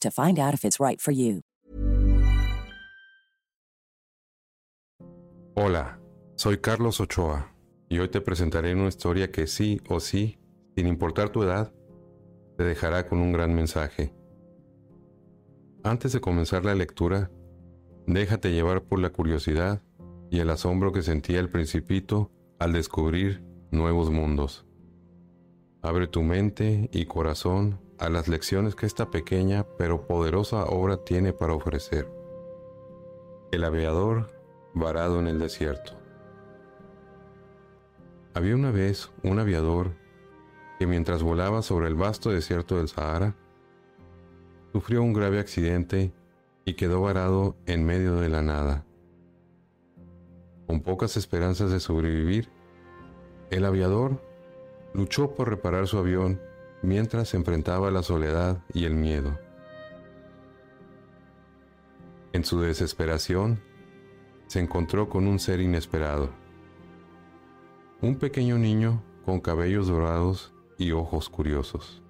to find out if it's right for you. Hola, soy Carlos Ochoa y hoy te presentaré una historia que sí o sí, sin importar tu edad, te dejará con un gran mensaje. Antes de comenzar la lectura, déjate llevar por la curiosidad y el asombro que sentía el principito al descubrir nuevos mundos. Abre tu mente y corazón a las lecciones que esta pequeña pero poderosa obra tiene para ofrecer. El aviador varado en el desierto. Había una vez un aviador que mientras volaba sobre el vasto desierto del Sahara, sufrió un grave accidente y quedó varado en medio de la nada. Con pocas esperanzas de sobrevivir, el aviador luchó por reparar su avión mientras enfrentaba la soledad y el miedo. En su desesperación, se encontró con un ser inesperado. Un pequeño niño con cabellos dorados y ojos curiosos.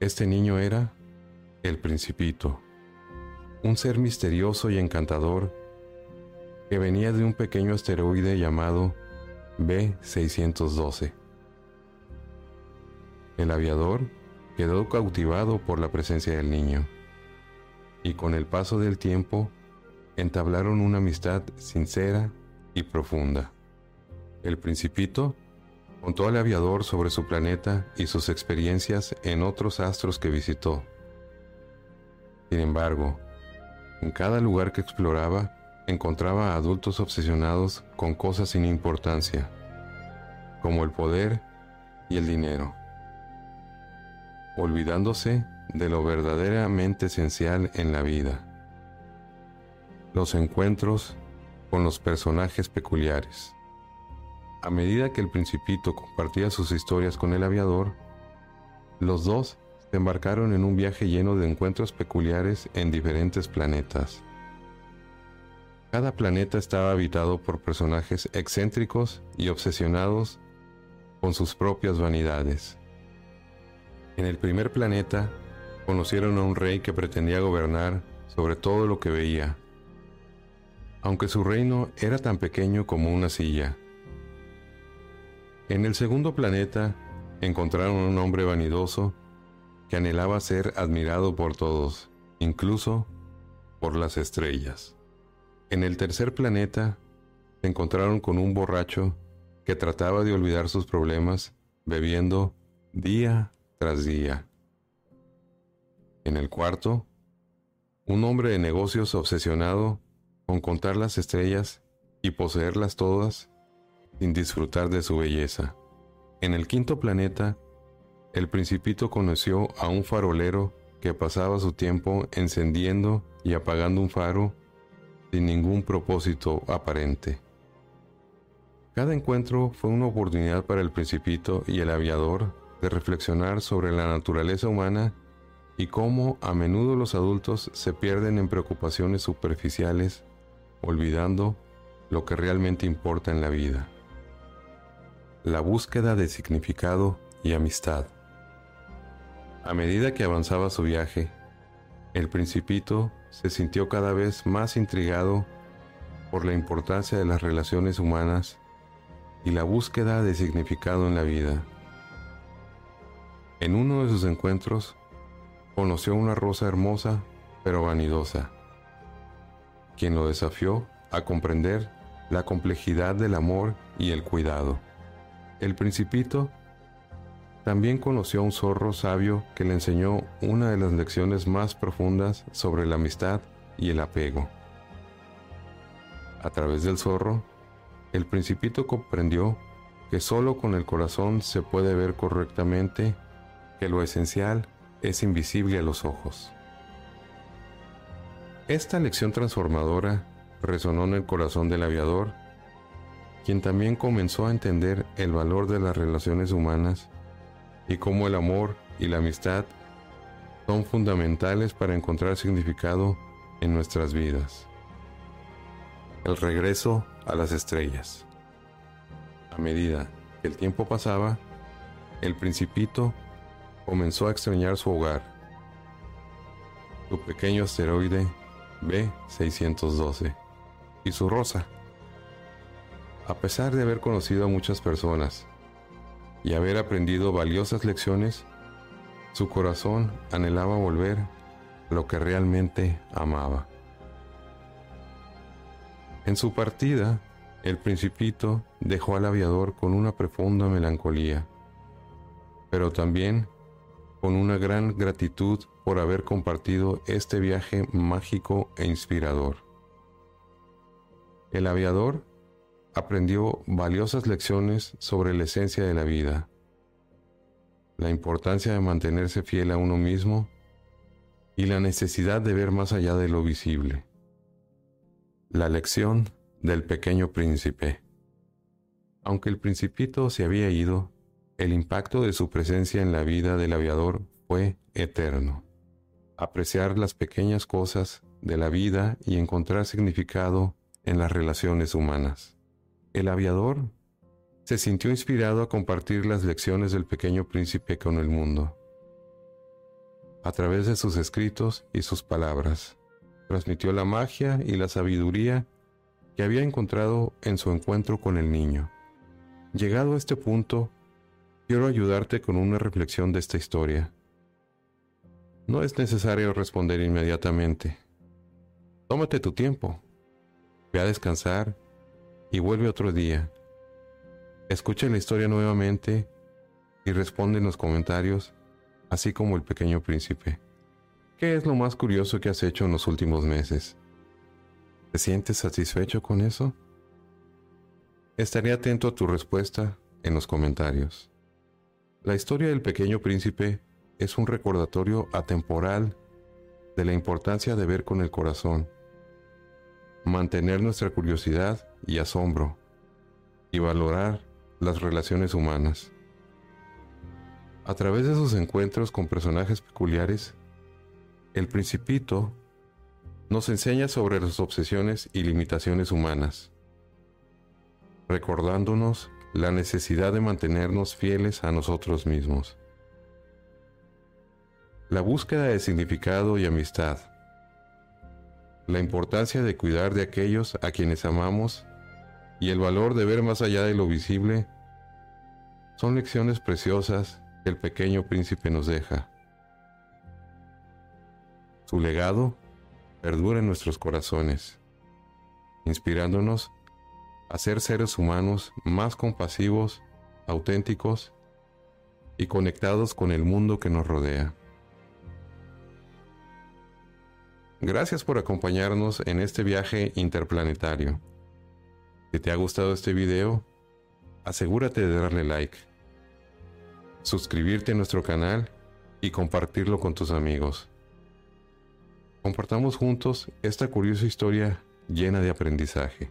Este niño era el principito, un ser misterioso y encantador que venía de un pequeño asteroide llamado B612. El aviador quedó cautivado por la presencia del niño y con el paso del tiempo entablaron una amistad sincera y profunda. El principito contó al aviador sobre su planeta y sus experiencias en otros astros que visitó. Sin embargo, en cada lugar que exploraba encontraba a adultos obsesionados con cosas sin importancia, como el poder y el dinero olvidándose de lo verdaderamente esencial en la vida. Los encuentros con los personajes peculiares. A medida que el principito compartía sus historias con el aviador, los dos se embarcaron en un viaje lleno de encuentros peculiares en diferentes planetas. Cada planeta estaba habitado por personajes excéntricos y obsesionados con sus propias vanidades. En el primer planeta, conocieron a un rey que pretendía gobernar sobre todo lo que veía, aunque su reino era tan pequeño como una silla. En el segundo planeta, encontraron a un hombre vanidoso que anhelaba ser admirado por todos, incluso por las estrellas. En el tercer planeta, se encontraron con un borracho que trataba de olvidar sus problemas bebiendo día tras día. En el cuarto, un hombre de negocios obsesionado con contar las estrellas y poseerlas todas sin disfrutar de su belleza. En el quinto planeta, el principito conoció a un farolero que pasaba su tiempo encendiendo y apagando un faro sin ningún propósito aparente. Cada encuentro fue una oportunidad para el principito y el aviador de reflexionar sobre la naturaleza humana y cómo a menudo los adultos se pierden en preocupaciones superficiales, olvidando lo que realmente importa en la vida. La búsqueda de significado y amistad. A medida que avanzaba su viaje, el principito se sintió cada vez más intrigado por la importancia de las relaciones humanas y la búsqueda de significado en la vida. En uno de sus encuentros, conoció una rosa hermosa pero vanidosa, quien lo desafió a comprender la complejidad del amor y el cuidado. El principito también conoció a un zorro sabio que le enseñó una de las lecciones más profundas sobre la amistad y el apego. A través del zorro, el principito comprendió que solo con el corazón se puede ver correctamente que lo esencial es invisible a los ojos. Esta lección transformadora resonó en el corazón del aviador, quien también comenzó a entender el valor de las relaciones humanas y cómo el amor y la amistad son fundamentales para encontrar significado en nuestras vidas. El regreso a las estrellas. A medida que el tiempo pasaba, el principito comenzó a extrañar su hogar, su pequeño asteroide B612 y su rosa. A pesar de haber conocido a muchas personas y haber aprendido valiosas lecciones, su corazón anhelaba volver a lo que realmente amaba. En su partida, el principito dejó al aviador con una profunda melancolía, pero también con una gran gratitud por haber compartido este viaje mágico e inspirador. El aviador aprendió valiosas lecciones sobre la esencia de la vida, la importancia de mantenerse fiel a uno mismo y la necesidad de ver más allá de lo visible. La lección del pequeño príncipe. Aunque el principito se había ido, el impacto de su presencia en la vida del aviador fue eterno. Apreciar las pequeñas cosas de la vida y encontrar significado en las relaciones humanas. El aviador se sintió inspirado a compartir las lecciones del pequeño príncipe con el mundo. A través de sus escritos y sus palabras, transmitió la magia y la sabiduría que había encontrado en su encuentro con el niño. Llegado a este punto, quiero ayudarte con una reflexión de esta historia. No es necesario responder inmediatamente. Tómate tu tiempo. Ve a descansar y vuelve otro día. Escucha la historia nuevamente y responde en los comentarios, así como el pequeño príncipe. ¿Qué es lo más curioso que has hecho en los últimos meses? ¿Te sientes satisfecho con eso? Estaré atento a tu respuesta en los comentarios. La historia del pequeño príncipe es un recordatorio atemporal de la importancia de ver con el corazón, mantener nuestra curiosidad y asombro y valorar las relaciones humanas. A través de sus encuentros con personajes peculiares, el principito nos enseña sobre las obsesiones y limitaciones humanas, recordándonos la necesidad de mantenernos fieles a nosotros mismos. La búsqueda de significado y amistad. La importancia de cuidar de aquellos a quienes amamos y el valor de ver más allá de lo visible son lecciones preciosas que el pequeño príncipe nos deja. Su legado perdura en nuestros corazones, inspirándonos a ser seres humanos más compasivos, auténticos y conectados con el mundo que nos rodea. Gracias por acompañarnos en este viaje interplanetario. Si te ha gustado este video, asegúrate de darle like, suscribirte a nuestro canal y compartirlo con tus amigos. Compartamos juntos esta curiosa historia llena de aprendizaje.